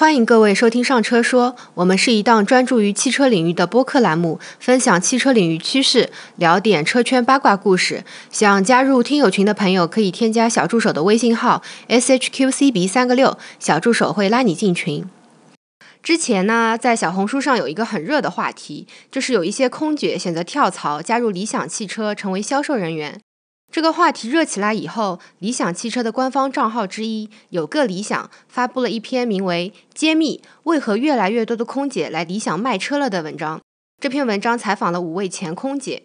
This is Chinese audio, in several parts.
欢迎各位收听《上车说》，我们是一档专注于汽车领域的播客栏目，分享汽车领域趋势，聊点车圈八卦故事。想加入听友群的朋友，可以添加小助手的微信号 s h q c b 三个六，小助手会拉你进群。之前呢，在小红书上有一个很热的话题，就是有一些空姐选择跳槽，加入理想汽车，成为销售人员。这个话题热起来以后，理想汽车的官方账号之一有个理想发布了一篇名为《揭秘为何越来越多的空姐来理想卖车了》的文章。这篇文章采访了五位前空姐。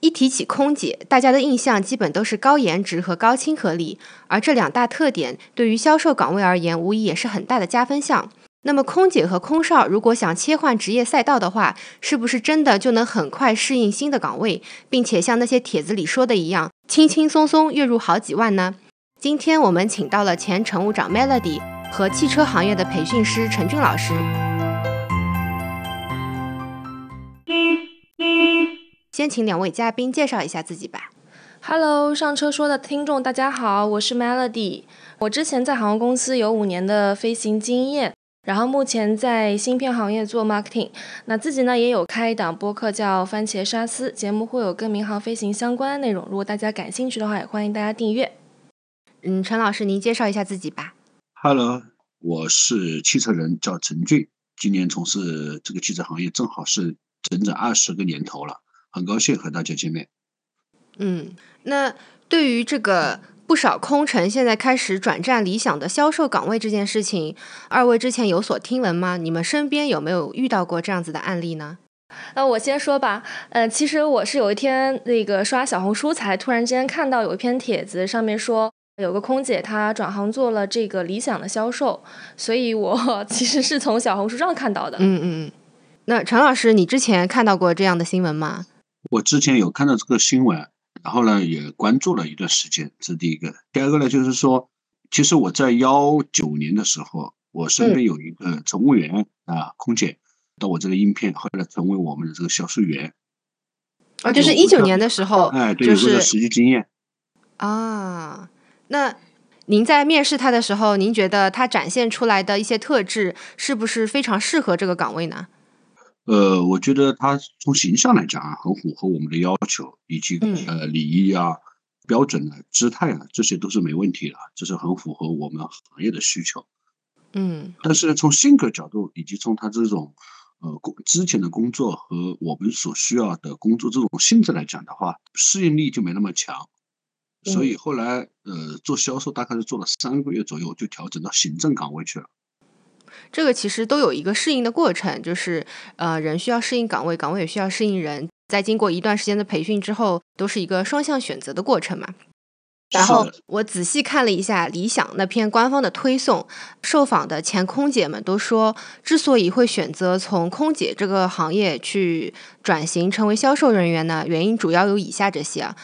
一提起空姐，大家的印象基本都是高颜值和高亲和力，而这两大特点对于销售岗位而言，无疑也是很大的加分项。那么，空姐和空少如果想切换职业赛道的话，是不是真的就能很快适应新的岗位，并且像那些帖子里说的一样，轻轻松松月入好几万呢？今天我们请到了前乘务长 Melody 和汽车行业的培训师陈俊老师。先请两位嘉宾介绍一下自己吧。Hello，上车说的听众大家好，我是 Melody。我之前在航空公司有五年的飞行经验。然后目前在芯片行业做 marketing，那自己呢也有开一档播客叫番茄沙司，节目会有跟民航飞行相关的内容，如果大家感兴趣的话，也欢迎大家订阅。嗯，陈老师，您介绍一下自己吧。Hello，我是汽车人，叫陈俊，今年从事这个汽车行业正好是整整二十个年头了，很高兴和大家见面。嗯，那对于这个。不少空乘现在开始转战理想的销售岗位这件事情，二位之前有所听闻吗？你们身边有没有遇到过这样子的案例呢？那我先说吧。呃，其实我是有一天那个刷小红书，才突然间看到有一篇帖子，上面说有个空姐她转行做了这个理想的销售，所以我 其实是从小红书上看到的。嗯嗯嗯。那陈老师，你之前看到过这样的新闻吗？我之前有看到这个新闻。然后呢，也关注了一段时间，这是第一个。第二个呢，就是说，其实我在幺九年的时候，我身边有一个乘务员啊，空姐，到我这个应聘，后来成为我们的这个销售员。啊，就是一九年的时候，哎，对，就是实际经验。啊，那您在面试他的时候，您觉得他展现出来的一些特质，是不是非常适合这个岗位呢？呃，我觉得他从形象来讲啊，很符合我们的要求，以及呃礼仪啊、标准啊、姿态啊，这些都是没问题的，这是很符合我们行业的需求。嗯，但是从性格角度，以及从他这种呃工之前的工作和我们所需要的工作这种性质来讲的话，适应力就没那么强，所以后来呃做销售大概是做了三个月左右，就调整到行政岗位去了。这个其实都有一个适应的过程，就是呃，人需要适应岗位，岗位也需要适应人。在经过一段时间的培训之后，都是一个双向选择的过程嘛。然后我仔细看了一下理想那篇官方的推送，受访的前空姐们都说，之所以会选择从空姐这个行业去转型成为销售人员呢，原因主要有以下这些啊。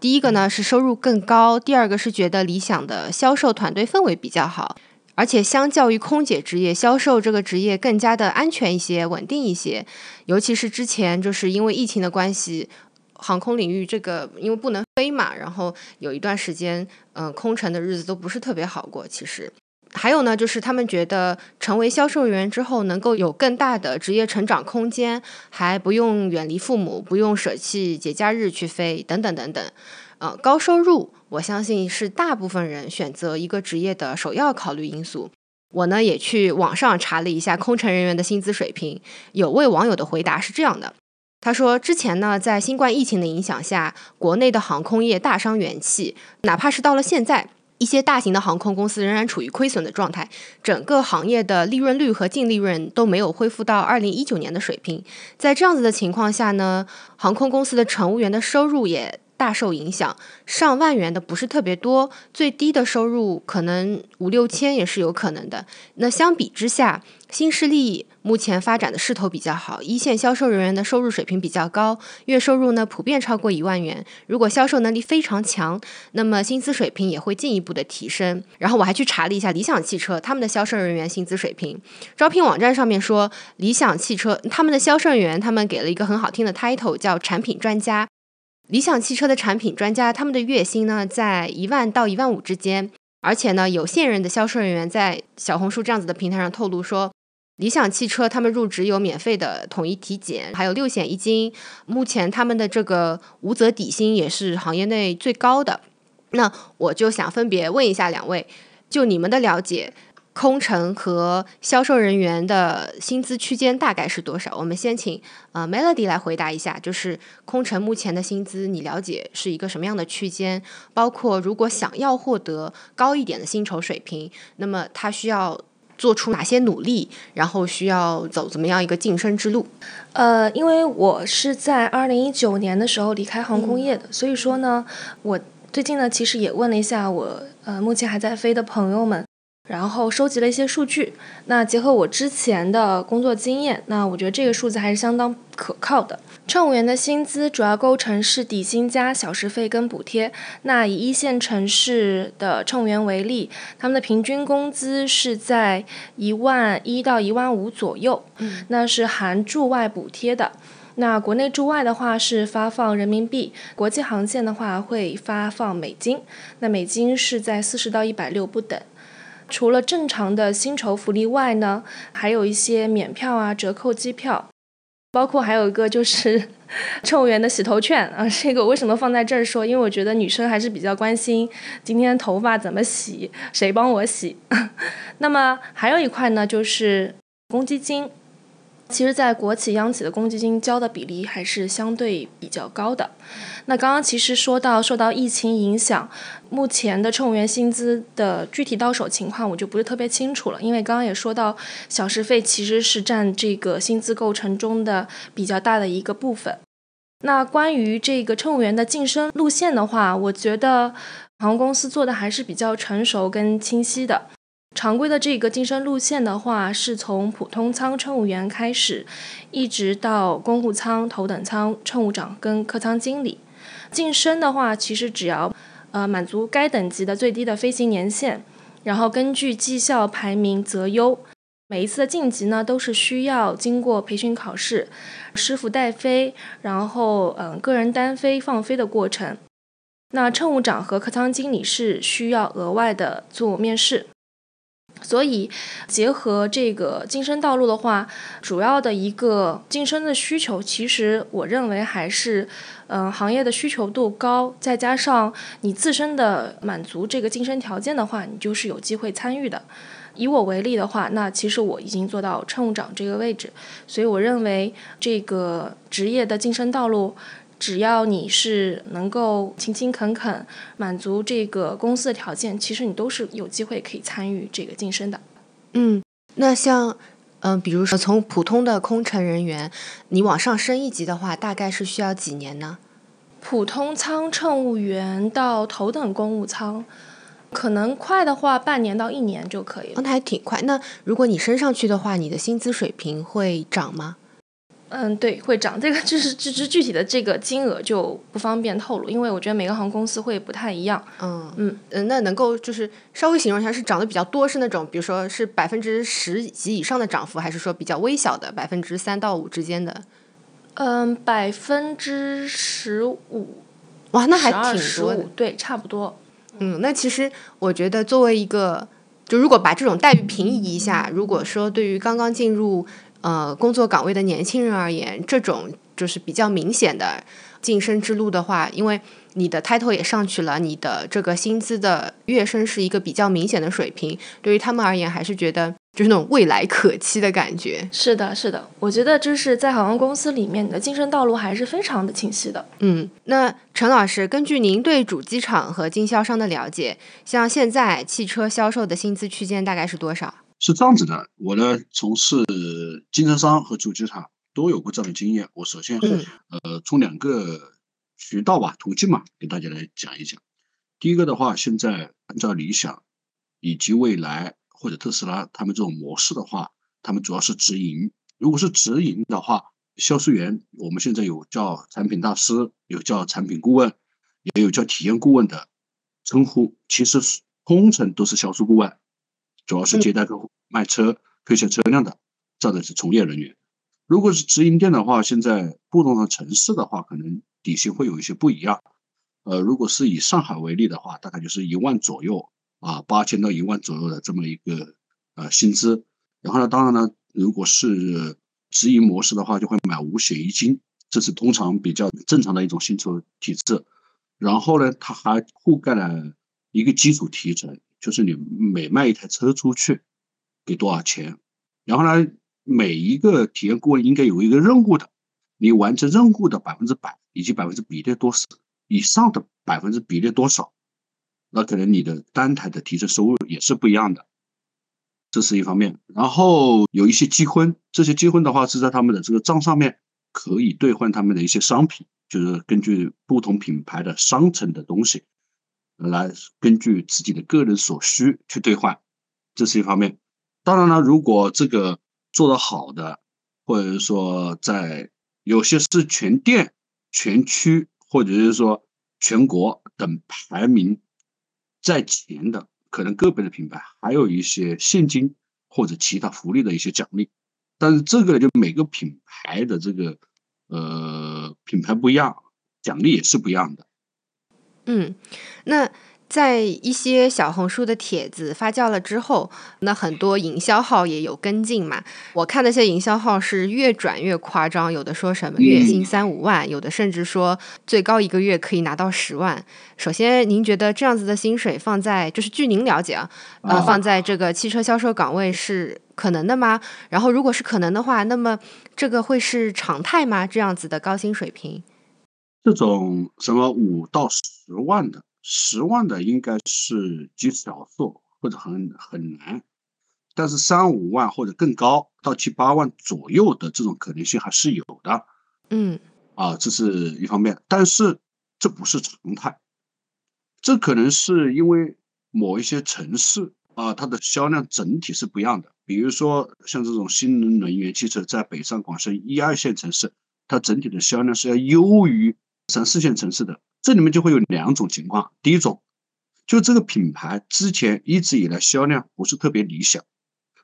第一个呢是收入更高，第二个是觉得理想的销售团队氛围比较好。而且，相较于空姐职业，销售这个职业更加的安全一些、稳定一些。尤其是之前就是因为疫情的关系，航空领域这个因为不能飞嘛，然后有一段时间，嗯，空乘的日子都不是特别好过。其实，还有呢，就是他们觉得成为销售人员之后，能够有更大的职业成长空间，还不用远离父母，不用舍弃节假日去飞，等等等等。呃，高收入。我相信是大部分人选择一个职业的首要考虑因素。我呢也去网上查了一下空乘人员的薪资水平，有位网友的回答是这样的：他说，之前呢在新冠疫情的影响下，国内的航空业大伤元气，哪怕是到了现在，一些大型的航空公司仍然处于亏损的状态，整个行业的利润率和净利润都没有恢复到二零一九年的水平。在这样子的情况下呢，航空公司的乘务员的收入也。大受影响，上万元的不是特别多，最低的收入可能五六千也是有可能的。那相比之下，新势力目前发展的势头比较好，一线销售人员的收入水平比较高，月收入呢普遍超过一万元。如果销售能力非常强，那么薪资水平也会进一步的提升。然后我还去查了一下理想汽车他们的销售人员薪资水平，招聘网站上面说，理想汽车他们的销售人员他们给了一个很好听的 title，叫产品专家。理想汽车的产品专家，他们的月薪呢在一万到一万五之间，而且呢，有现任的销售人员在小红书这样子的平台上透露说，理想汽车他们入职有免费的统一体检，还有六险一金。目前他们的这个无责底薪也是行业内最高的。那我就想分别问一下两位，就你们的了解。空乘和销售人员的薪资区间大概是多少？我们先请呃 Melody 来回答一下，就是空乘目前的薪资，你了解是一个什么样的区间？包括如果想要获得高一点的薪酬水平，那么他需要做出哪些努力？然后需要走怎么样一个晋升之路？呃，因为我是在二零一九年的时候离开航空业的，所以说呢，我最近呢其实也问了一下我呃目前还在飞的朋友们。然后收集了一些数据，那结合我之前的工作经验，那我觉得这个数字还是相当可靠的。乘务员的薪资主要构成是底薪加小时费跟补贴。那以一线城市的乘务员为例，他们的平均工资是在一万一到一万五左右，那是含驻外补贴的。那国内驻外的话是发放人民币，国际航线的话会发放美金，那美金是在四十到一百六不等。除了正常的薪酬福利外呢，还有一些免票啊、折扣机票，包括还有一个就是 乘务员的洗头券啊。这个为什么放在这儿说？因为我觉得女生还是比较关心今天头发怎么洗，谁帮我洗。那么还有一块呢，就是公积金。其实，在国企、央企的公积金交的比例还是相对比较高的。那刚刚其实说到受到疫情影响，目前的乘务员薪资的具体到手情况，我就不是特别清楚了。因为刚刚也说到，小时费其实是占这个薪资构成中的比较大的一个部分。那关于这个乘务员的晋升路线的话，我觉得航空公司做的还是比较成熟跟清晰的。常规的这个晋升路线的话，是从普通舱乘务员开始，一直到公务舱、头等舱乘务长跟客舱经理。晋升的话，其实只要呃满足该等级的最低的飞行年限，然后根据绩效排名择优。每一次的晋级呢，都是需要经过培训考试、师傅带飞，然后嗯个人单飞放飞的过程。那乘务长和客舱经理是需要额外的做面试。所以，结合这个晋升道路的话，主要的一个晋升的需求，其实我认为还是，嗯，行业的需求度高，再加上你自身的满足这个晋升条件的话，你就是有机会参与的。以我为例的话，那其实我已经做到乘务长这个位置，所以我认为这个职业的晋升道路。只要你是能够勤勤恳恳，满足这个公司的条件，其实你都是有机会可以参与这个晋升的。嗯，那像嗯，比如说从普通的空乘人员，你往上升一级的话，大概是需要几年呢？普通舱乘务员到头等公务舱，可能快的话半年到一年就可以了。那还挺快。那如果你升上去的话，你的薪资水平会涨吗？嗯，对，会涨。这个就是具具具体的这个金额就不方便透露，因为我觉得每个航空公司会不太一样。嗯嗯嗯，那能够就是稍微形容一下，是涨得比较多，是那种比如说是百分之十及以上的涨幅，还是说比较微小的百分之三到五之间的？嗯，百分之十五。哇，那还挺多的。对，差不多。嗯，那其实我觉得作为一个，就如果把这种待遇平移一下，如果说对于刚刚进入。呃，工作岗位的年轻人而言，这种就是比较明显的晋升之路的话，因为你的 title 也上去了，你的这个薪资的跃升是一个比较明显的水平，对于他们而言，还是觉得就是那种未来可期的感觉。是的，是的，我觉得就是在航空公司里面，你的晋升道路还是非常的清晰的。嗯，那陈老师，根据您对主机厂和经销商的了解，像现在汽车销售的薪资区间大概是多少？是这样子的，我呢从事经销商和主机厂都有过这样的经验。我首先呃从两个渠道吧途径嘛，给大家来讲一讲。第一个的话，现在按照理想以及未来或者特斯拉他们这种模式的话，他们主要是直营。如果是直营的话，销售员我们现在有叫产品大师，有叫产品顾问，也有叫体验顾问的称呼。其实通称都是销售顾问。主要是接待客户、卖车、推销车辆的，这样的是从业人员。如果是直营店的话，现在不同的城市的话，可能底薪会有一些不一样。呃，如果是以上海为例的话，大概就是一万左右啊八千到一万左右的这么一个呃薪资。然后呢，当然呢，如果是直营模式的话，就会买五险一金，这是通常比较正常的一种薪酬体制。然后呢，它还覆盖了一个基础提成，就是你每卖一台车出去给多少钱。然后呢，每一个体验顾问应该有一个任务的，你完成任务的百分之百以及百分之比例多少以上的百分之比例多少，那可能你的单台的提成收入也是不一样的。这是一方面，然后有一些积分，这些积分的话是在他们的这个账上面可以兑换他们的一些商品，就是根据不同品牌的商城的东西来根据自己的个人所需去兑换，这是一方面。当然了，如果这个做得好的，或者是说在有些是全店、全区，或者是说全国等排名在前的。可能个别的品牌还有一些现金或者其他福利的一些奖励，但是这个，就每个品牌的这个呃品牌不一样，奖励也是不一样的。嗯，那。在一些小红书的帖子发酵了之后，那很多营销号也有跟进嘛。我看那些营销号是越转越夸张，有的说什么月薪三五万，有的甚至说最高一个月可以拿到十万。首先，您觉得这样子的薪水放在，就是据您了解啊，呃，放在这个汽车销售岗位是可能的吗？然后，如果是可能的话，那么这个会是常态吗？这样子的高薪水平？这种什么五到十万的？十万的应该是极少数或者很很难，但是三五万或者更高到七八万左右的这种可能性还是有的。嗯，啊，这是一方面，但是这不是常态，这可能是因为某一些城市啊，它的销量整体是不一样的。比如说像这种新能源汽车在北上广深一二线城市，它整体的销量是要优于三四线城市的。这里面就会有两种情况，第一种，就这个品牌之前一直以来销量不是特别理想，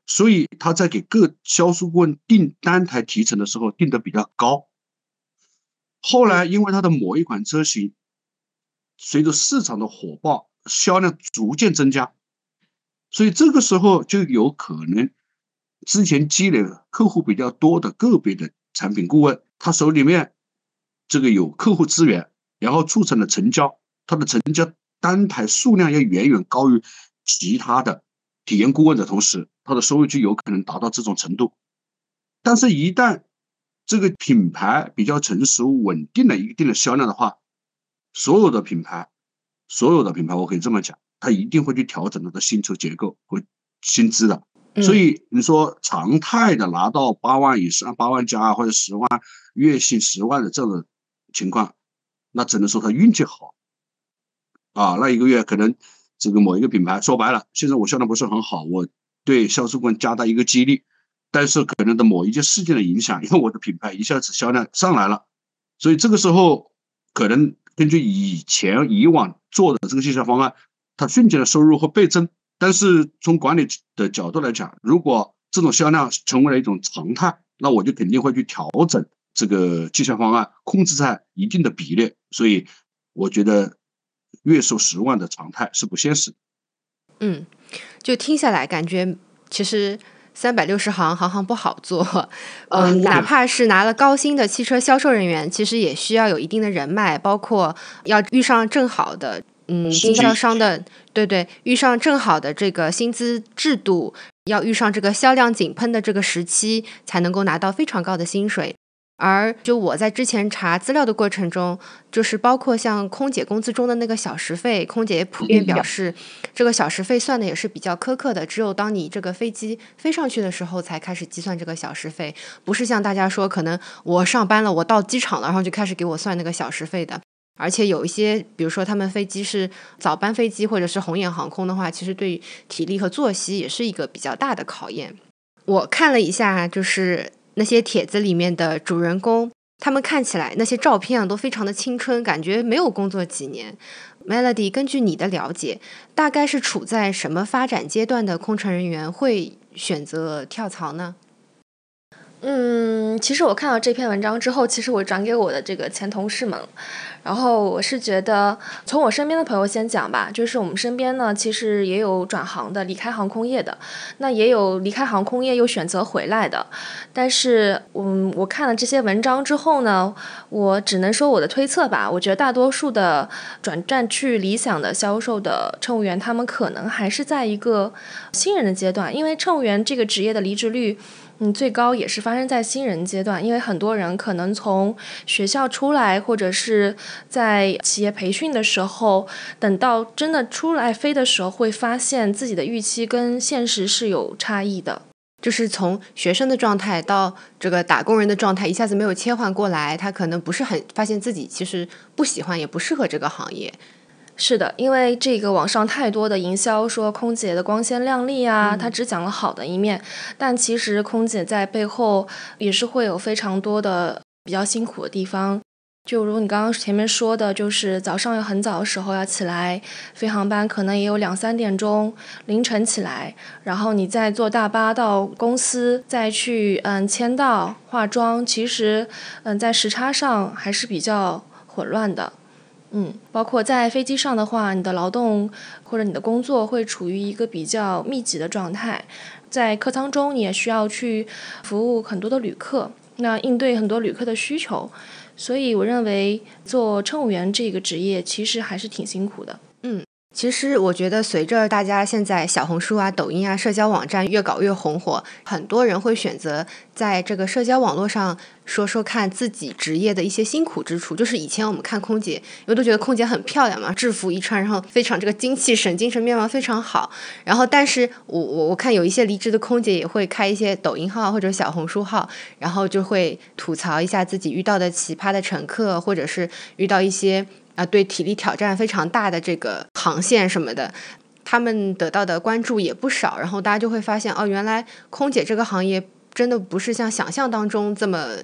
所以他在给各销售顾问定单台提成的时候定的比较高。后来因为它的某一款车型，随着市场的火爆，销量逐渐增加，所以这个时候就有可能之前积累客户比较多的个别的产品顾问，他手里面这个有客户资源。然后促成了成交，它的成交单台数量要远远高于其他的体验顾问的同时，它的收入就有可能达到这种程度。但是，一旦这个品牌比较成熟、稳定了一定的销量的话，所有的品牌，所有的品牌，我可以这么讲，它一定会去调整它的薪酬结构和薪资的。所以，你说常态的拿到八万以上、八万加或者十万月薪十万的这种情况。那只能说他运气好，啊，那一个月可能这个某一个品牌说白了，现在我销量不是很好，我对销售官加大一个激励，但是可能的某一件事件的影响，因为我的品牌一下子销量上来了，所以这个时候可能根据以前以往做的这个绩效方案，它瞬间的收入会倍增。但是从管理的角度来讲，如果这种销量成为了一种常态，那我就肯定会去调整。这个绩效方案控制在一定的比例，所以我觉得月收十万的常态是不现实。嗯，就听下来感觉，其实三百六十行，行行不好做。嗯，哪怕是拿了高薪的汽车销售人员，其实也需要有一定的人脉，包括要遇上正好的嗯经销商的，对对，遇上正好的这个薪资制度，要遇上这个销量井喷的这个时期，才能够拿到非常高的薪水。而就我在之前查资料的过程中，就是包括像空姐工资中的那个小时费，空姐也普遍表示，这个小时费算的也是比较苛刻的。只有当你这个飞机飞上去的时候，才开始计算这个小时费，不是像大家说，可能我上班了，我到机场了，然后就开始给我算那个小时费的。而且有一些，比如说他们飞机是早班飞机，或者是红眼航空的话，其实对体力和作息也是一个比较大的考验。我看了一下，就是。那些帖子里面的主人公，他们看起来那些照片啊，都非常的青春，感觉没有工作几年。Melody，根据你的了解，大概是处在什么发展阶段的空乘人员会选择跳槽呢？嗯，其实我看到这篇文章之后，其实我转给我的这个前同事们，然后我是觉得，从我身边的朋友先讲吧，就是我们身边呢，其实也有转行的，离开航空业的，那也有离开航空业又选择回来的，但是，嗯，我看了这些文章之后呢，我只能说我的推测吧，我觉得大多数的转战去理想的销售的乘务员，他们可能还是在一个新人的阶段，因为乘务员这个职业的离职率。嗯，最高也是发生在新人阶段，因为很多人可能从学校出来，或者是在企业培训的时候，等到真的出来飞的时候，会发现自己的预期跟现实是有差异的。就是从学生的状态到这个打工人的状态，一下子没有切换过来，他可能不是很发现自己其实不喜欢，也不适合这个行业。是的，因为这个网上太多的营销说空姐的光鲜亮丽啊，他只讲了好的一面，但其实空姐在背后也是会有非常多的比较辛苦的地方。就如你刚刚前面说的，就是早上有很早的时候要起来飞航班，可能也有两三点钟凌晨起来，然后你再坐大巴到公司，再去嗯签到、化妆，其实嗯在时差上还是比较混乱的。嗯，包括在飞机上的话，你的劳动或者你的工作会处于一个比较密集的状态，在客舱中你也需要去服务很多的旅客，那应对很多旅客的需求，所以我认为做乘务员这个职业其实还是挺辛苦的。嗯。其实我觉得，随着大家现在小红书啊、抖音啊、社交网站越搞越红火，很多人会选择在这个社交网络上说说看自己职业的一些辛苦之处。就是以前我们看空姐，因为都觉得空姐很漂亮嘛，制服一穿，然后非常这个精气神、精神面貌非常好。然后，但是我我我看有一些离职的空姐也会开一些抖音号或者小红书号，然后就会吐槽一下自己遇到的奇葩的乘客，或者是遇到一些。啊，对体力挑战非常大的这个航线什么的，他们得到的关注也不少。然后大家就会发现，哦，原来空姐这个行业真的不是像想象当中这么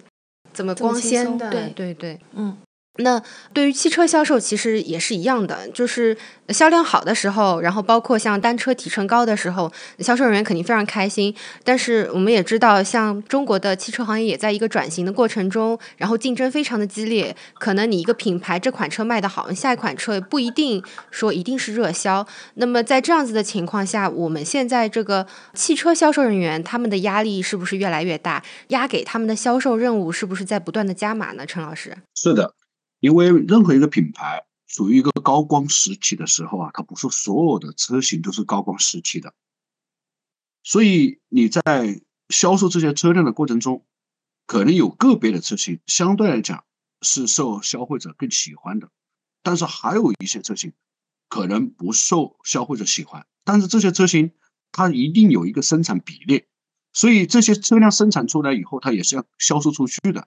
这么光鲜的。对对对，嗯。那对于汽车销售其实也是一样的，就是销量好的时候，然后包括像单车提成高的时候，销售人员肯定非常开心。但是我们也知道，像中国的汽车行业也在一个转型的过程中，然后竞争非常的激烈。可能你一个品牌这款车卖的好，下一款车不一定说一定是热销。那么在这样子的情况下，我们现在这个汽车销售人员他们的压力是不是越来越大？压给他们的销售任务是不是在不断的加码呢？陈老师，是的。因为任何一个品牌处于一个高光时期的时候啊，它不是所有的车型都是高光时期的，所以你在销售这些车辆的过程中，可能有个别的车型相对来讲是受消费者更喜欢的，但是还有一些车型可能不受消费者喜欢，但是这些车型它一定有一个生产比例，所以这些车辆生产出来以后，它也是要销售出去的，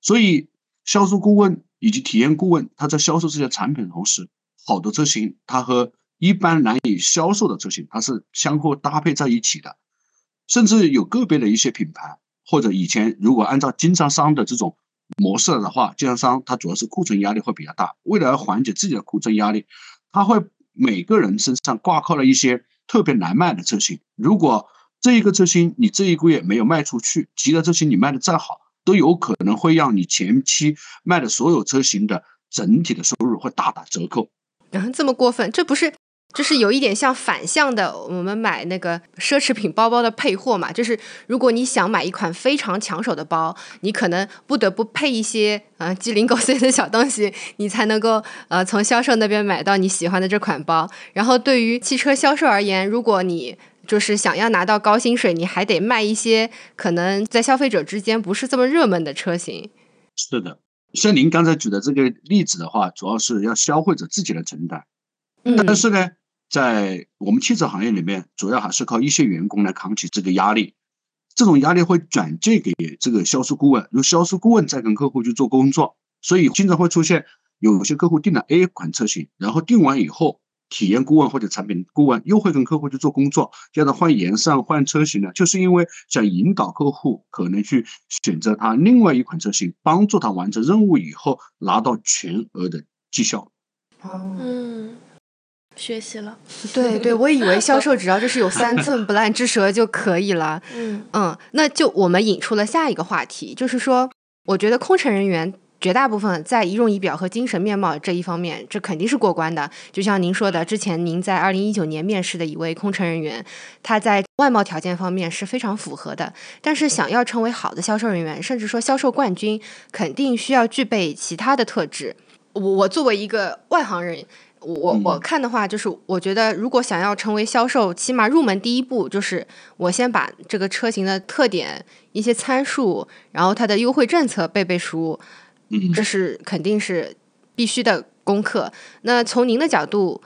所以销售顾问。以及体验顾问，他在销售这些产品的同时，好的车型它和一般难以销售的车型，它是相互搭配在一起的。甚至有个别的一些品牌，或者以前如果按照经销商的这种模式的话，经销商他主要是库存压力会比较大，为了缓解自己的库存压力，他会每个人身上挂靠了一些特别难卖的车型。如果这一个车型你这一个月没有卖出去，其他车型你卖的再好。都有可能会让你前期卖的所有车型的整体的收入会大打折扣。啊，这么过分？这不是，这是有一点像反向的。我们买那个奢侈品包包的配货嘛，就是如果你想买一款非常抢手的包，你可能不得不配一些啊鸡零狗碎的小东西，你才能够呃从销售那边买到你喜欢的这款包。然后对于汽车销售而言，如果你就是想要拿到高薪水，你还得卖一些可能在消费者之间不是这么热门的车型。是的，像您刚才举的这个例子的话，主要是要消费者自己来承担。但是呢，在我们汽车行业里面，主要还是靠一些员工来扛起这个压力。这种压力会转借给这个销售顾问，由销售顾问再跟客户去做工作，所以经常会出现有些客户订了 A 款车型，然后订完以后。体验顾问或者产品顾问又会跟客户去做工作，叫他换颜色、换车型呢，就是因为想引导客户可能去选择他另外一款车型，帮助他完成任务以后拿到全额的绩效。嗯，学习了。对对，我以为销售只要就是有三寸不烂之舌就可以了。嗯嗯，那就我们引出了下一个话题，就是说，我觉得空乘人员绝大部分在仪容仪表和精神面貌这一方面，这肯定是过关的。就像您说的，之前您在二零一九年面试的一位空乘人员，他在外貌条件方面是非常符合的。但是，想要成为好的销售人员，甚至说销售冠军，肯定需要具备其他的特质。我我作为一个外行人。我我看的话，就是我觉得，如果想要成为销售，起码入门第一步就是我先把这个车型的特点、一些参数，然后它的优惠政策背背熟，这是肯定是必须的功课。那从您的角度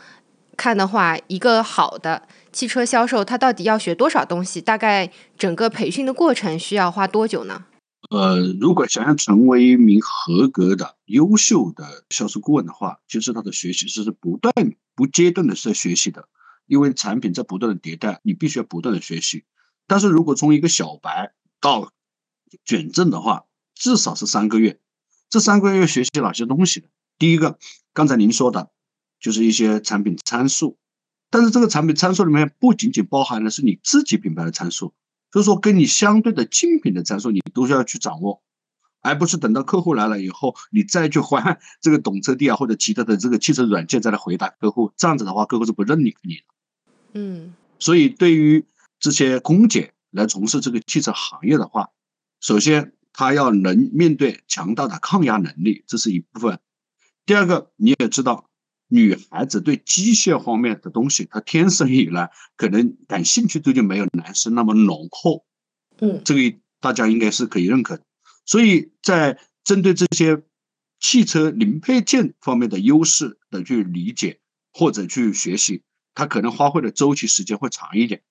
看的话，一个好的汽车销售，他到底要学多少东西？大概整个培训的过程需要花多久呢？呃，如果想要成为一名合格的、优秀的销售顾问的话，其实他的学习是不断、不阶段的在学习的，因为产品在不断的迭代，你必须要不断的学习。但是如果从一个小白到卷证的话，至少是三个月。这三个月学习哪些东西？第一个，刚才您说的，就是一些产品参数，但是这个产品参数里面不仅仅包含的是你自己品牌的参数。就是说，跟你相对的竞品的参数，你都需要去掌握，而不是等到客户来了以后，你再去换这个懂车帝啊或者其他的这个汽车软件再来回答客户。这样子的话，客户是不认你你的。嗯，所以对于这些空姐来从事这个汽车行业的话，首先她要能面对强大的抗压能力，这是一部分。第二个，你也知道。女孩子对机械方面的东西，她天生以来可能感兴趣度就没有男生那么浓厚，嗯，这个大家应该是可以认可的。所以在针对这些汽车零配件方面的优势的去理解或者去学习，他可能花费的周期时间会长一点。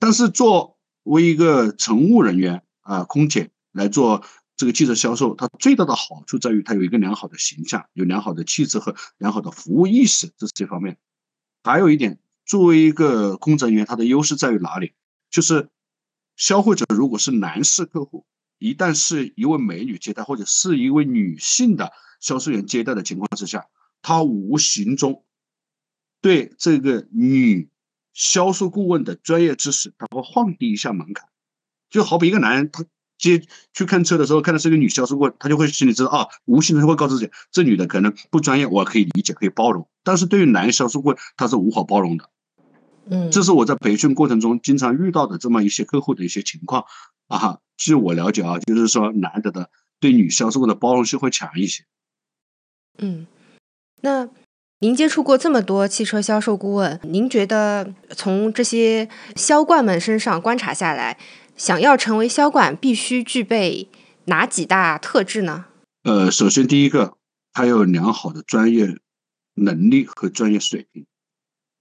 但是作为一个乘务人员啊，空姐来做。这个汽车销售，它最大的好处在于它有一个良好的形象，有良好的气质和良好的服务意识，这是这方面。还有一点，作为一个工作人员，它的优势在于哪里？就是消费者如果是男士客户，一旦是一位美女接待，或者是一位女性的销售员接待的情况之下，他无形中对这个女销售顾问的专业知识，他会放低一下门槛。就好比一个男人，他。接去看车的时候，看到是一个女销售顾问，他就会心里知道啊，无形的会告诉自己，这女的可能不专业，我可以理解，可以包容。但是对于男销售顾问，他是无法包容的。嗯，这是我在培训过程中经常遇到的这么一些客户的一些情况啊。据我了解啊，就是说男的的对女销售的包容性会强一些。嗯，那您接触过这么多汽车销售顾问，您觉得从这些销冠们身上观察下来？想要成为销冠，必须具备哪几大特质呢？呃，首先第一个，他有良好的专业能力和专业水平。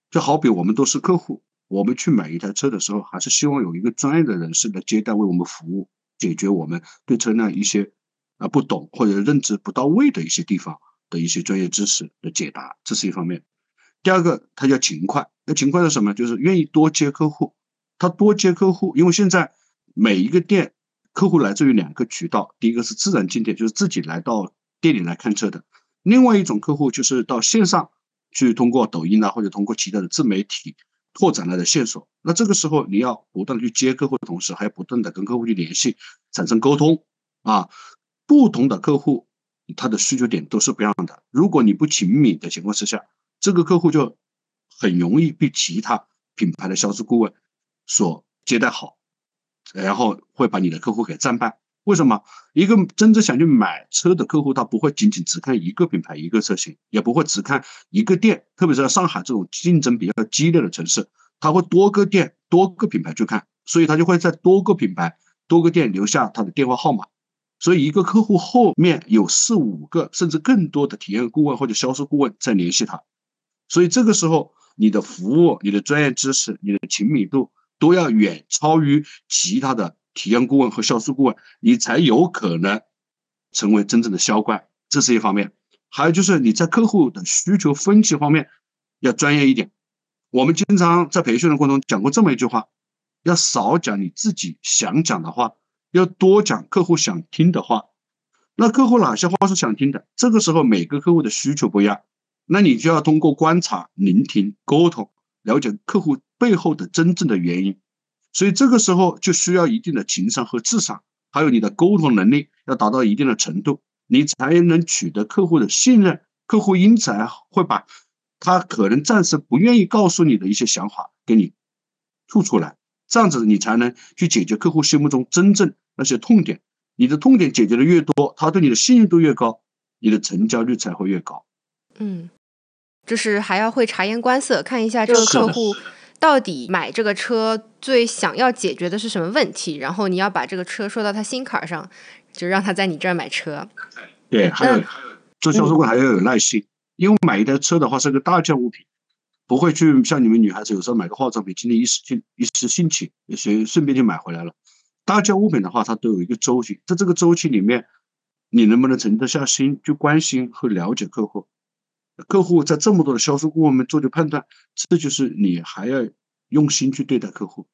就好比我们都是客户，我们去买一台车的时候，还是希望有一个专业的人士来接待，为我们服务，解决我们对车辆一些啊不懂或者认知不到位的一些地方的一些专业知识的解答，这是一方面。第二个，他要勤快，那勤快是什么？就是愿意多接客户。他多接客户，因为现在。每一个店客户来自于两个渠道，第一个是自然进店，就是自己来到店里来看车的；另外一种客户就是到线上去通过抖音啊，或者通过其他的自媒体拓展来的线索。那这个时候你要不断的去接客户的同时，还要不断的跟客户去联系，产生沟通啊。不同的客户他的需求点都是不一样的。如果你不勤勉的情况之下，这个客户就很容易被其他品牌的销售顾问所接待好。然后会把你的客户给战败。为什么？一个真正想去买车的客户，他不会仅仅只看一个品牌、一个车型，也不会只看一个店。特别是在上海这种竞争比较激烈的城市，他会多个店、多个品牌去看，所以他就会在多个品牌、多个店留下他的电话号码。所以一个客户后面有四五个甚至更多的体验顾问或者销售顾问在联系他。所以这个时候，你的服务、你的专业知识、你的亲密度。都要远超于其他的体验顾问和销售顾问，你才有可能成为真正的销冠。这是一方面，还有就是你在客户的需求分析方面要专业一点。我们经常在培训的过程中讲过这么一句话：要少讲你自己想讲的话，要多讲客户想听的话。那客户哪些话是想听的？这个时候每个客户的需求不一样，那你就要通过观察、聆听、沟通，了解客户背后的真正的原因。所以这个时候就需要一定的情商和智商，还有你的沟通能力要达到一定的程度，你才能取得客户的信任。客户因此会把他可能暂时不愿意告诉你的一些想法给你吐出来，这样子你才能去解决客户心目中真正那些痛点。你的痛点解决的越多，他对你的信任度越高，你的成交率才会越高。嗯，就是还要会察言观色，看一下这个客户到底买这个车最想要解决的是什么问题，然后你要把这个车说到他心坎上，就让他在你这儿买车。对，还有做销售官还要有耐心，因为买一台车的话是个大件物品，不会去像你们女孩子有时候买个化妆品，今天一时兴一时兴起，随顺便就买回来了。大件物品的话，它都有一个周期，在这个周期里面，你能不能沉得下心去关心和了解客户？客户在这么多的销售顾问们做的判断，这就是你还要用心去对待客户。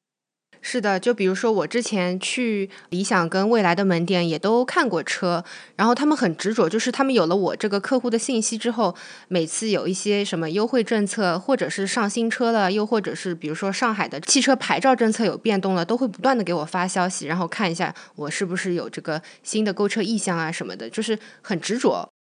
是的，就比如说我之前去理想跟未来的门店也都看过车，然后他们很执着，就是他们有了我这个客户的信息之后，每次有一些什么优惠政策，或者是上新车了，又或者是比如说上海的汽车牌照政策有变动了，都会不断的给我发消息，然后看一下我是不是有这个新的购车意向啊什么的，就是很执着。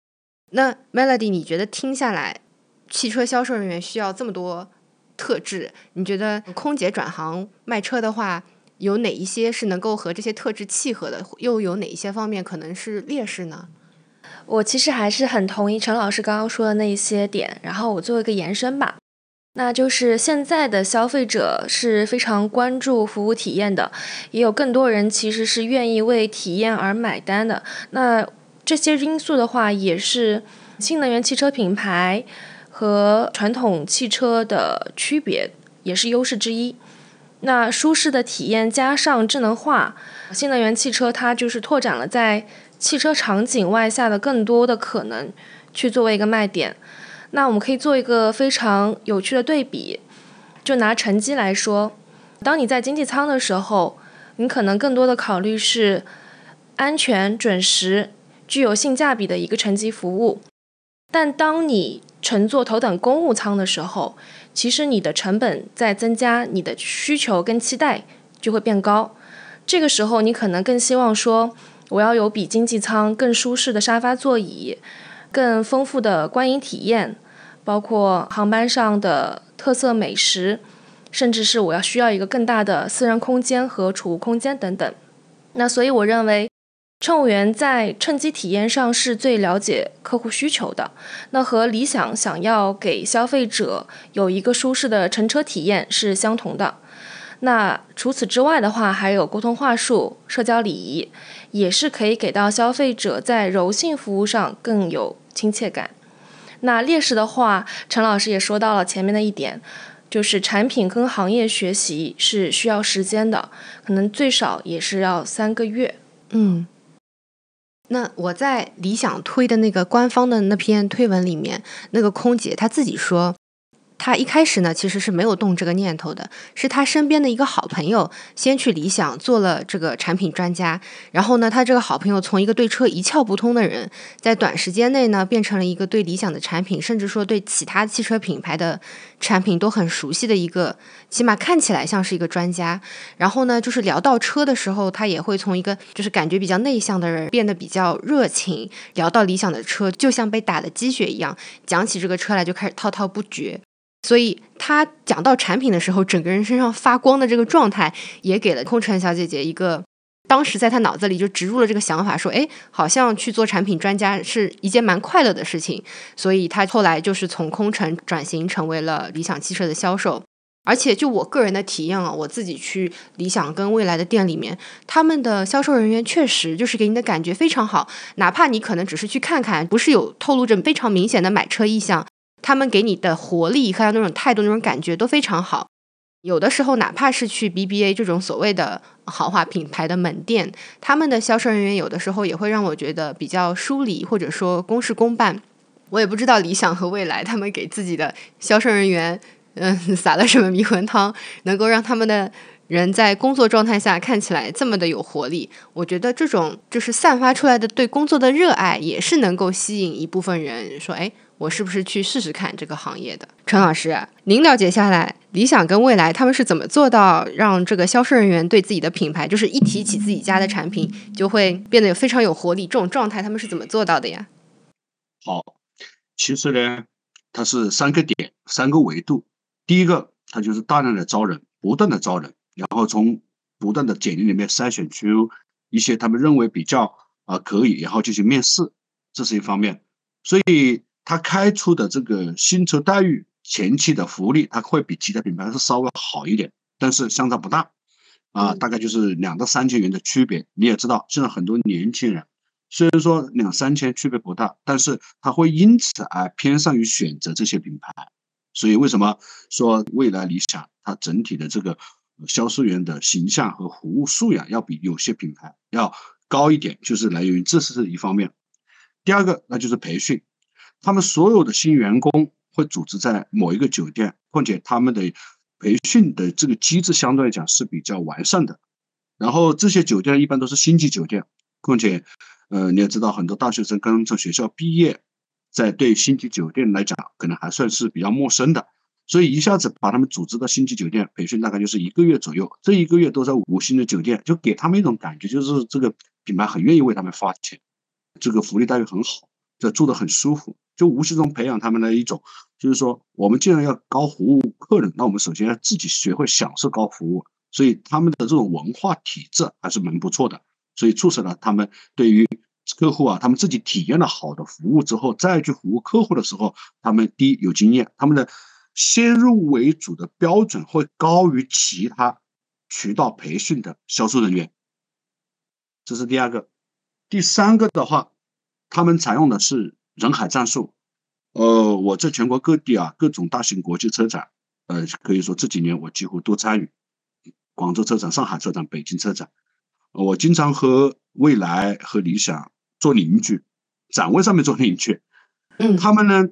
那 Melody，你觉得听下来，汽车销售人员需要这么多？特质，你觉得空姐转行卖车的话，有哪一些是能够和这些特质契合的？又有哪一些方面可能是劣势呢？我其实还是很同意陈老师刚刚说的那一些点，然后我做一个延伸吧，那就是现在的消费者是非常关注服务体验的，也有更多人其实是愿意为体验而买单的。那这些因素的话，也是新能源汽车品牌。和传统汽车的区别也是优势之一。那舒适的体验加上智能化，新能源汽车它就是拓展了在汽车场景外下的更多的可能，去作为一个卖点。那我们可以做一个非常有趣的对比，就拿乘机来说，当你在经济舱的时候，你可能更多的考虑是安全、准时、具有性价比的一个乘机服务。但当你乘坐头等公务舱的时候，其实你的成本在增加，你的需求跟期待就会变高。这个时候，你可能更希望说，我要有比经济舱更舒适的沙发座椅，更丰富的观影体验，包括航班上的特色美食，甚至是我要需要一个更大的私人空间和储物空间等等。那所以我认为。乘务员在乘机体验上是最了解客户需求的，那和理想想要给消费者有一个舒适的乘车体验是相同的。那除此之外的话，还有沟通话术、社交礼仪，也是可以给到消费者在柔性服务上更有亲切感。那劣势的话，陈老师也说到了前面的一点，就是产品跟行业学习是需要时间的，可能最少也是要三个月。嗯。那我在理想推的那个官方的那篇推文里面，那个空姐她自己说。他一开始呢，其实是没有动这个念头的，是他身边的一个好朋友先去理想做了这个产品专家，然后呢，他这个好朋友从一个对车一窍不通的人，在短时间内呢，变成了一个对理想的产品，甚至说对其他汽车品牌的产品都很熟悉的一个，起码看起来像是一个专家。然后呢，就是聊到车的时候，他也会从一个就是感觉比较内向的人，变得比较热情，聊到理想的车，就像被打了鸡血一样，讲起这个车来就开始滔滔不绝。所以他讲到产品的时候，整个人身上发光的这个状态，也给了空乘小姐姐一个，当时在她脑子里就植入了这个想法，说，哎，好像去做产品专家是一件蛮快乐的事情。所以她后来就是从空乘转型成为了理想汽车的销售。而且就我个人的体验啊，我自己去理想跟未来的店里面，他们的销售人员确实就是给你的感觉非常好，哪怕你可能只是去看看，不是有透露着非常明显的买车意向。他们给你的活力和那种态度、那种感觉都非常好。有的时候，哪怕是去 BBA 这种所谓的豪华品牌的门店，他们的销售人员有的时候也会让我觉得比较疏离，或者说公事公办。我也不知道理想和未来他们给自己的销售人员，嗯，撒了什么迷魂汤，能够让他们的人在工作状态下看起来这么的有活力。我觉得这种就是散发出来的对工作的热爱，也是能够吸引一部分人说：“哎。”我是不是去试试看这个行业的？陈老师，您了解下来，理想跟未来他们是怎么做到让这个销售人员对自己的品牌，就是一提起自己家的产品，就会变得非常有活力？这种状态他们是怎么做到的呀？好，其实呢，它是三个点，三个维度。第一个，它就是大量的招人，不断的招人，然后从不断的简历里面筛选出一些他们认为比较啊可以，然后进行面试，这是一方面。所以他开出的这个薪酬待遇、前期的福利，它会比其他品牌是稍微好一点，但是相差不大，啊，大概就是两到三千元的区别。你也知道，现在很多年轻人虽然说两三千区别不大，但是他会因此而偏向于选择这些品牌。所以为什么说未来理想它整体的这个销售员的形象和服务素养要比有些品牌要高一点，就是来源于这是一方面。第二个，那就是培训，他们所有的新员工会组织在某一个酒店，况且他们的培训的这个机制相对来讲是比较完善的。然后这些酒店一般都是星级酒店，况且，呃，你也知道，很多大学生刚从学校毕业，在对星级酒店来讲，可能还算是比较陌生的，所以一下子把他们组织到星级酒店培训，大概就是一个月左右，这一个月都在五星的酒店，就给他们一种感觉，就是这个品牌很愿意为他们花钱。这个福利待遇很好，这住的很舒服，就无形中培养他们的一种，就是说，我们既然要高服务客人，那我们首先要自己学会享受高服务，所以他们的这种文化体制还是蛮不错的，所以促使了他们对于客户啊，他们自己体验了好的服务之后，再去服务客户的时候，他们第一有经验，他们的先入为主的标准会高于其他渠道培训的销售人员，这是第二个。第三个的话，他们采用的是人海战术。呃，我在全国各地啊，各种大型国际车展，呃，可以说这几年我几乎都参与。广州车展、上海车展、北京车展，我经常和未来和理想做邻居，展位上面做邻居。嗯，他们呢，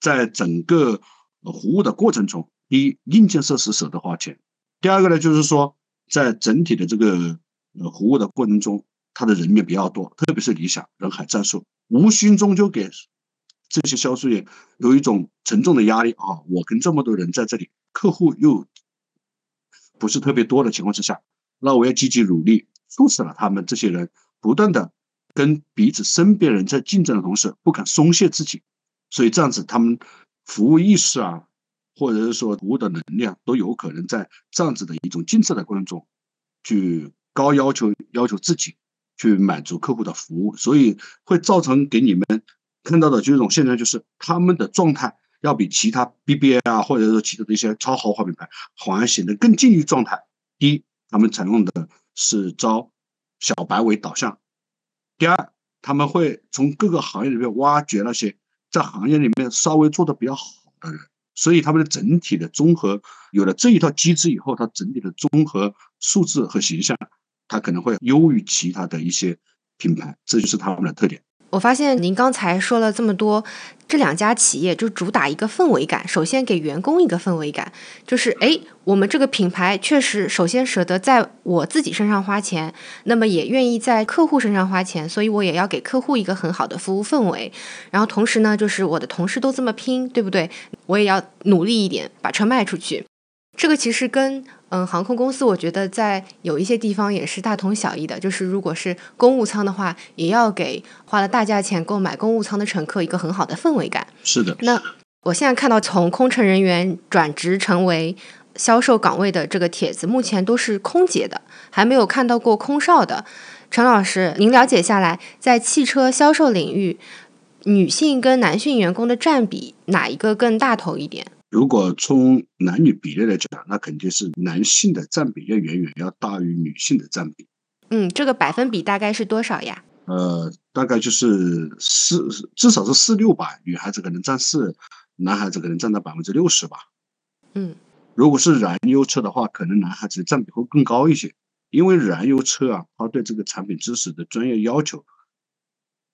在整个服务的过程中，第一，硬件设施舍得花钱；第二个呢，就是说，在整体的这个呃服务的过程中。他的人面比较多，特别是理想人海战术，无形中就给这些销售员有一种沉重的压力啊！我跟这么多人在这里，客户又不是特别多的情况之下，那我要积极努力，促使了他们这些人不断的跟彼此身边人在竞争的同时，不肯松懈自己，所以这样子他们服务意识啊，或者是说服务的能量，都有可能在这样子的一种竞争的过程中，去高要求要求自己。去满足客户的服务，所以会造成给你们看到的这种现象，就是他们的状态要比其他 BBA 啊，或者说其他的一些超豪华品牌，好像显得更近于状态。第一，他们采用的是招小白为导向；第二，他们会从各个行业里面挖掘那些在行业里面稍微做的比较好的人，所以他们的整体的综合有了这一套机制以后，它整体的综合素质和形象。它可能会优于其他的一些品牌，这就是他们的特点。我发现您刚才说了这么多，这两家企业就主打一个氛围感。首先给员工一个氛围感，就是哎，我们这个品牌确实首先舍得在我自己身上花钱，那么也愿意在客户身上花钱，所以我也要给客户一个很好的服务氛围。然后同时呢，就是我的同事都这么拼，对不对？我也要努力一点，把车卖出去。这个其实跟嗯航空公司，我觉得在有一些地方也是大同小异的。就是如果是公务舱的话，也要给花了大价钱购买公务舱的乘客一个很好的氛围感。是的。那我现在看到从空乘人员转职成为销售岗位的这个帖子，目前都是空姐的，还没有看到过空少的。陈老师，您了解下来，在汽车销售领域，女性跟男性员工的占比哪一个更大头一点？如果从男女比例来讲，那肯定是男性的占比要远远要大于女性的占比。嗯，这个百分比大概是多少呀？呃，大概就是四，至少是四六吧。女孩子可能占四，男孩子可能占到百分之六十吧。嗯，如果是燃油车的话，可能男孩子占比会更高一些，因为燃油车啊，它对这个产品知识的专业要求，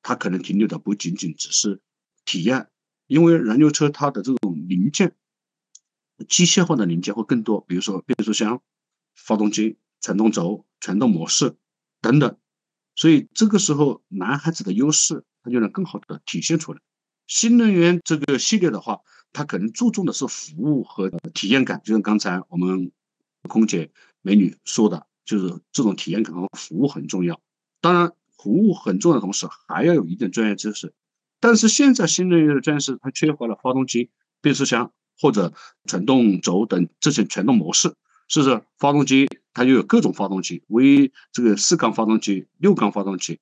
它可能停留的不仅仅只是体验，因为燃油车它的这种零件。机械化的零件会更多，比如说变速箱、发动机、传动轴、传动模式等等。所以这个时候，男孩子的优势他就能更好的体现出来。新能源这个系列的话，它可能注重的是服务和体验感，就像刚才我们空姐美女说的，就是这种体验感和服务很重要。当然，服务很重要的同时，还要有一定专业知识。但是现在新能源的专业知识，它缺乏了发动机、变速箱或者传动轴等这些传动模式，是不是？发动机它就有各种发动机，为这个四缸发动机、六缸发动机、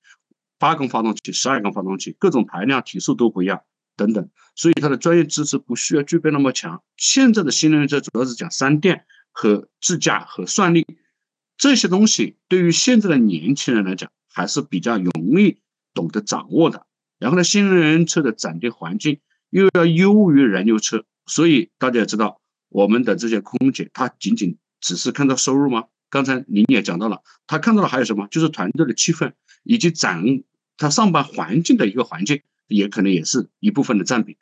八缸发动机、十二缸发动机，各种排量、提速都不一样。等等，所以它的专业知识不需要具备那么强。现在的新能源车主要是讲三电和智驾和算力这些东西，对于现在的年轻人来讲还是比较容易懂得掌握的。然后呢，新能源车的展厅环境又要优于燃油车，所以大家也知道，我们的这些空姐她仅仅只是看到收入吗？刚才您也讲到了，她看到了还有什么？就是团队的气氛以及展她上班环境的一个环境。也可能也是一部分的占比，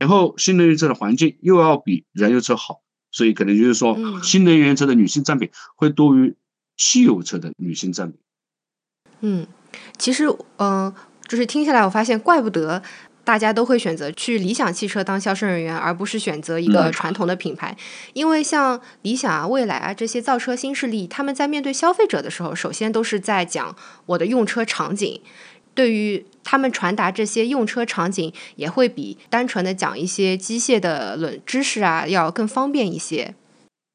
然后新能源车的环境又要比燃油车好，所以可能就是说，新能源车的女性占比会多于汽油车的女性占比。嗯，其实，嗯，就是听下来，我发现，怪不得大家都会选择去理想汽车当销售人员，而不是选择一个传统的品牌，因为像理想啊、蔚来啊这些造车新势力，他们在面对消费者的时候，首先都是在讲我的用车场景。对于他们传达这些用车场景，也会比单纯的讲一些机械的论知识啊，要更方便一些。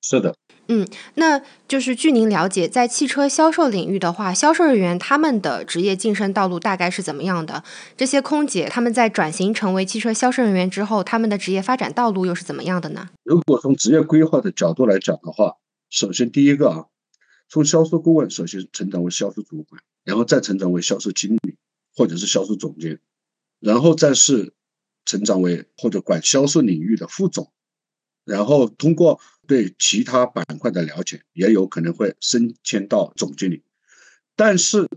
是的，嗯，那就是据您了解，在汽车销售领域的话，销售人员他们的职业晋升道路大概是怎么样的？这些空姐他们在转型成为汽车销售人员之后，他们的职业发展道路又是怎么样的呢？如果从职业规划的角度来讲的话，首先第一个啊，从销售顾问首先成长为销售主管，然后再成长为销售经理。或者是销售总监，然后再是成长为或者管销售领域的副总，然后通过对其他板块的了解，也有可能会升迁到总经理。但是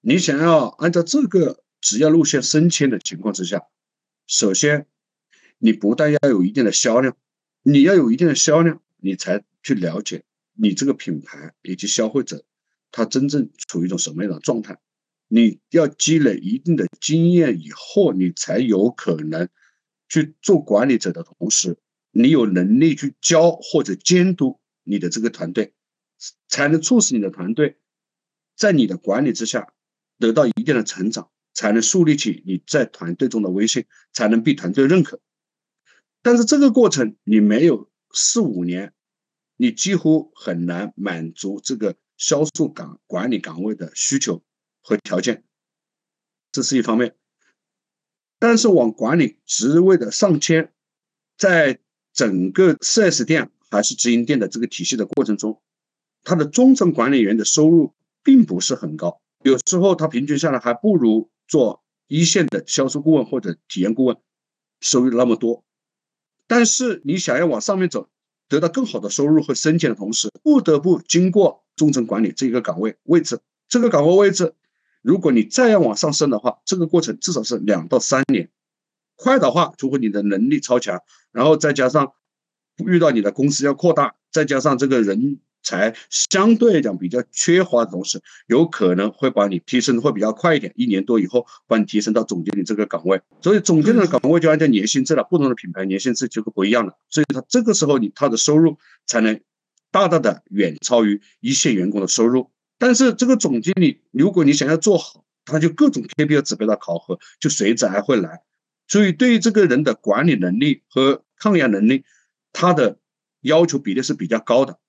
你想要按照这个职业路线升迁的情况之下，首先你不但要有一定的销量，你要有一定的销量，你才去了解你这个品牌以及消费者他真正处于一种什么样的状态。你要积累一定的经验以后，你才有可能去做管理者的同时，你有能力去教或者监督你的这个团队，才能促使你的团队在你的管理之下得到一定的成长，才能树立起你在团队中的威信，才能被团队认可。但是这个过程你没有四五年，你几乎很难满足这个销售岗管理岗位的需求。和条件，这是一方面。但是往管理职位的上迁，在整个 4S 店还是直营店的这个体系的过程中，他的中层管理员的收入并不是很高，有时候他平均下来还不如做一线的销售顾问或者体验顾问收入那么多。但是你想要往上面走，得到更好的收入和升迁的同时，不得不经过中层管理这一个岗位位置，这个岗位位置。如果你再要往上升的话，这个过程至少是两到三年。快的话，除非你的能力超强，然后再加上遇到你的公司要扩大，再加上这个人才相对来讲比较缺乏的同时，有可能会把你提升会比较快一点。一年多以后，把你提升到总经理这个岗位。所以总经理的岗位就按照年薪制了，不同的品牌年薪制就会不一样了。所以他这个时候你他的收入才能大大的远超于一线员工的收入。但是这个总经理，如果你想要做好，他就各种 KPI 指标的考核就随之而会来。所以对于这个人的管理能力和抗压能力，他的要求比例是比较高的。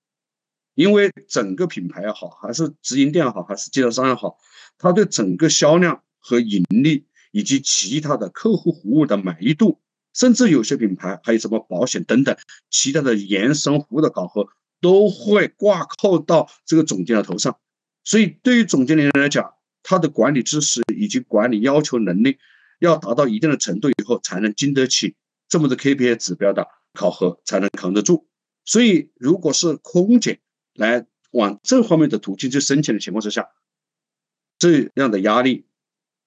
因为整个品牌也好，还是直营店也好，还是经销商也好，他对整个销量和盈利以及其他的客户服务的满意度，甚至有些品牌还有什么保险等等其他的延伸服务的考核，都会挂扣到这个总监的头上。所以，对于总经理来讲，他的管理知识以及管理要求能力要达到一定的程度以后，才能经得起这么多 KPI 指标的考核，才能扛得住。所以，如果是空姐来往这方面的途径去申请的情况之下，这样的压力，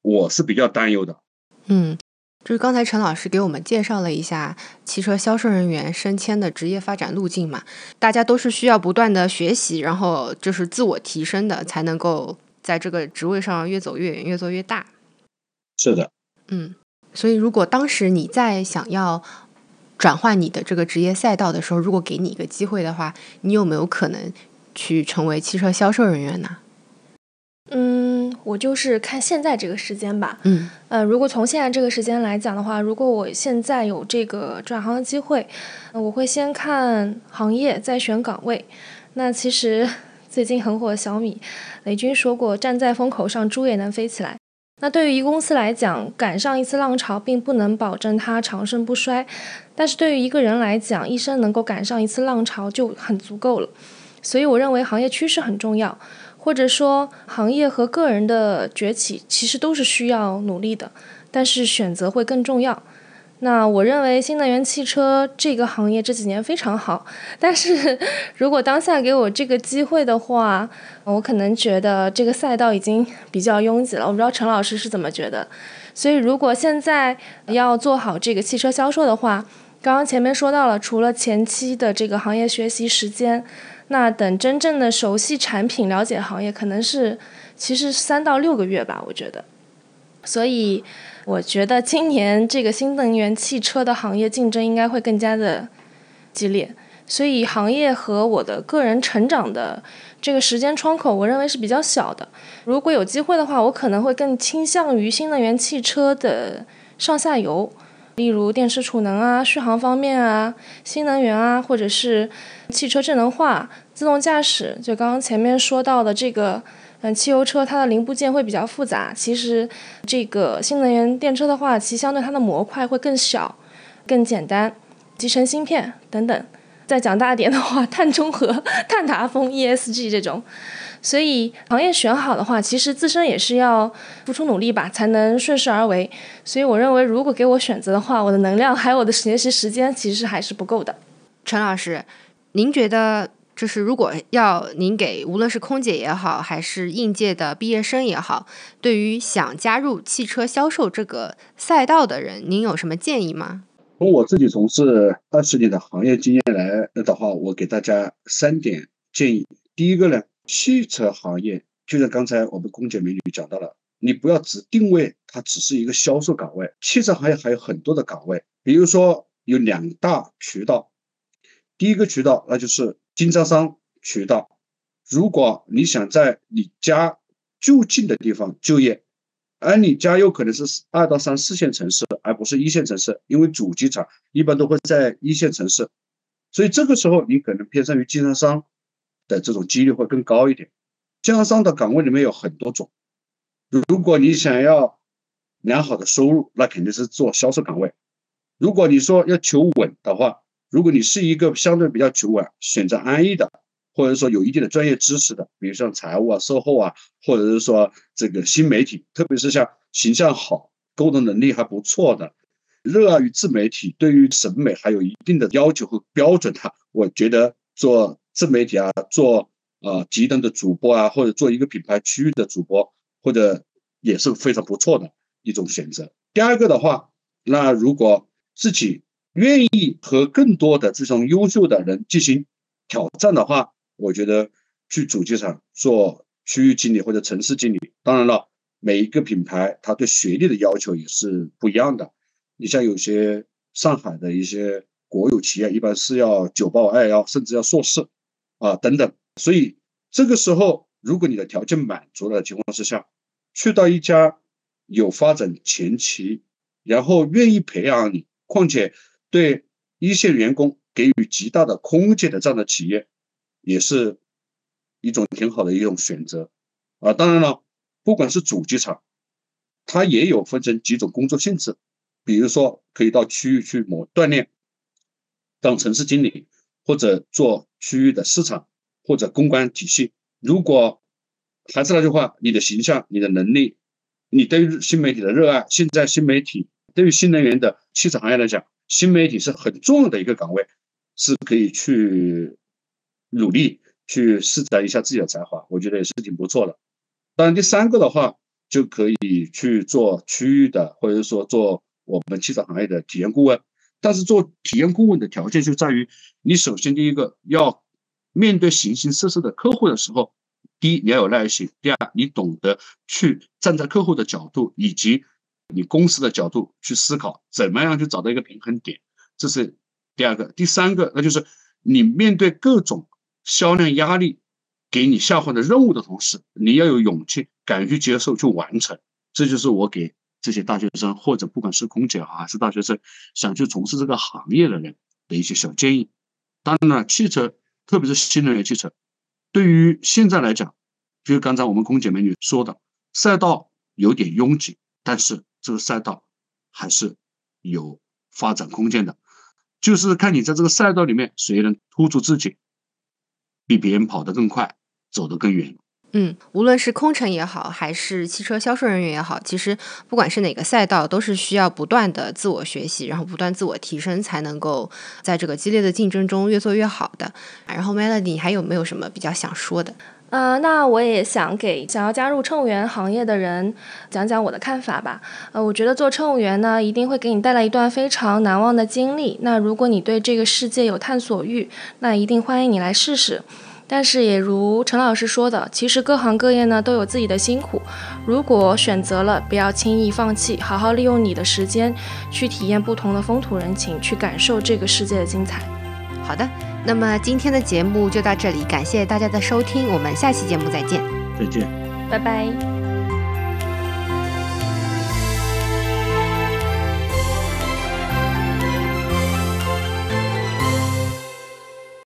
我是比较担忧的。嗯。就是刚才陈老师给我们介绍了一下汽车销售人员升迁的职业发展路径嘛，大家都是需要不断的学习，然后就是自我提升的，才能够在这个职位上越走越远，越做越大。是的，嗯，所以，如果当时你在想要转换你的这个职业赛道的时候，如果给你一个机会的话，你有没有可能去成为汽车销售人员呢？嗯，我就是看现在这个时间吧。嗯，呃，如果从现在这个时间来讲的话，如果我现在有这个转行的机会，我会先看行业，再选岗位。那其实最近很火的小米，雷军说过：“站在风口上，猪也能飞起来。”那对于一公司来讲，赶上一次浪潮并不能保证它长盛不衰，但是对于一个人来讲，一生能够赶上一次浪潮就很足够了。所以我认为行业趋势很重要，或者说行业和个人的崛起其实都是需要努力的，但是选择会更重要。那我认为新能源汽车这个行业这几年非常好，但是 如果当下给我这个机会的话，我可能觉得这个赛道已经比较拥挤了。我不知道陈老师是怎么觉得。所以如果现在要做好这个汽车销售的话，刚刚前面说到了，除了前期的这个行业学习时间，那等真正的熟悉产品、了解行业，可能是其实三到六个月吧，我觉得。所以。我觉得今年这个新能源汽车的行业竞争应该会更加的激烈，所以行业和我的个人成长的这个时间窗口，我认为是比较小的。如果有机会的话，我可能会更倾向于新能源汽车的上下游，例如电池储能啊、续航方面啊、新能源啊，或者是汽车智能化、自动驾驶。就刚刚前面说到的这个。嗯，汽油车它的零部件会比较复杂。其实，这个新能源电车的话，其相对它的模块会更小、更简单，集成芯片等等。再讲大点的话，碳中和、碳达峰、ESG 这种。所以，行业选好的话，其实自身也是要付出努力吧，才能顺势而为。所以，我认为如果给我选择的话，我的能量还有我的学习时间，其实还是不够的。陈老师，您觉得？就是如果要您给无论是空姐也好，还是应届的毕业生也好，对于想加入汽车销售这个赛道的人，您有什么建议吗？从我自己从事二十年的行业经验来的话，我给大家三点建议。第一个呢，汽车行业就像刚才我们空姐美女讲到了，你不要只定位它只是一个销售岗位，汽车行业还有很多的岗位，比如说有两大渠道，第一个渠道那就是。经销商渠道，如果你想在你家就近的地方就业，而你家有可能是二到三四线城市，而不是一线城市，因为主机厂一般都会在一线城市，所以这个时候你可能偏向于经销商的这种几率会更高一点。经销商的岗位里面有很多种，如果你想要良好的收入，那肯定是做销售岗位。如果你说要求稳的话，如果你是一个相对比较久稳、选择安逸的，或者说有一定的专业知识的，比如像财务啊、售后啊，或者是说这个新媒体，特别是像形象好、沟通能力还不错的，热爱于自媒体，对于审美还有一定的要求和标准的，我觉得做自媒体啊，做啊极端的主播啊，或者做一个品牌区域的主播，或者也是非常不错的一种选择。第二个的话，那如果自己。愿意和更多的这种优秀的人进行挑战的话，我觉得去主机厂做区域经理或者城市经理。当然了，每一个品牌它对学历的要求也是不一样的。你像有些上海的一些国有企业，一般是要九八五二幺，甚至要硕士啊等等。所以这个时候，如果你的条件满足的情况之下，去到一家有发展前期，然后愿意培养你，况且。对一线员工给予极大的空间的这样的企业，也是一种挺好的一种选择啊。当然了，不管是主机厂，它也有分成几种工作性质，比如说可以到区域去磨锻炼，当城市经理，或者做区域的市场或者公关体系。如果还是那句话，你的形象、你的能力、你对新媒体的热爱，现在新媒体对于新能源的汽车行业来讲。新媒体是很重要的一个岗位，是可以去努力去施展一下自己的才华，我觉得也是挺不错的。当然，第三个的话，就可以去做区域的，或者说做我们汽车行业的体验顾问。但是做体验顾问的条件就在于，你首先第一个要面对形形色色的客户的时候，第一你要有耐心，第二你懂得去站在客户的角度以及。你公司的角度去思考，怎么样去找到一个平衡点，这是第二个。第三个，那就是你面对各种销量压力给你下放的任务的同时，你要有勇气，敢于去接受，去完成。这就是我给这些大学生，或者不管是空姐，还是大学生，想去从事这个行业的人的一些小建议。当然了，汽车，特别是新能源汽车，对于现在来讲，就刚才我们空姐美女说的，赛道有点拥挤，但是这个赛道还是有发展空间的，就是看你在这个赛道里面谁能突出自己，比别人跑得更快，走得更远。嗯，无论是空乘也好，还是汽车销售人员也好，其实不管是哪个赛道，都是需要不断的自我学习，然后不断自我提升，才能够在这个激烈的竞争中越做越好的。然后，Melody 你还有没有什么比较想说的？呃，那我也想给想要加入乘务员行业的人讲讲我的看法吧。呃，我觉得做乘务员呢，一定会给你带来一段非常难忘的经历。那如果你对这个世界有探索欲，那一定欢迎你来试试。但是也如陈老师说的，其实各行各业呢都有自己的辛苦。如果选择了，不要轻易放弃，好好利用你的时间去体验不同的风土人情，去感受这个世界的精彩。好的，那么今天的节目就到这里，感谢大家的收听，我们下期节目再见。再见，拜拜。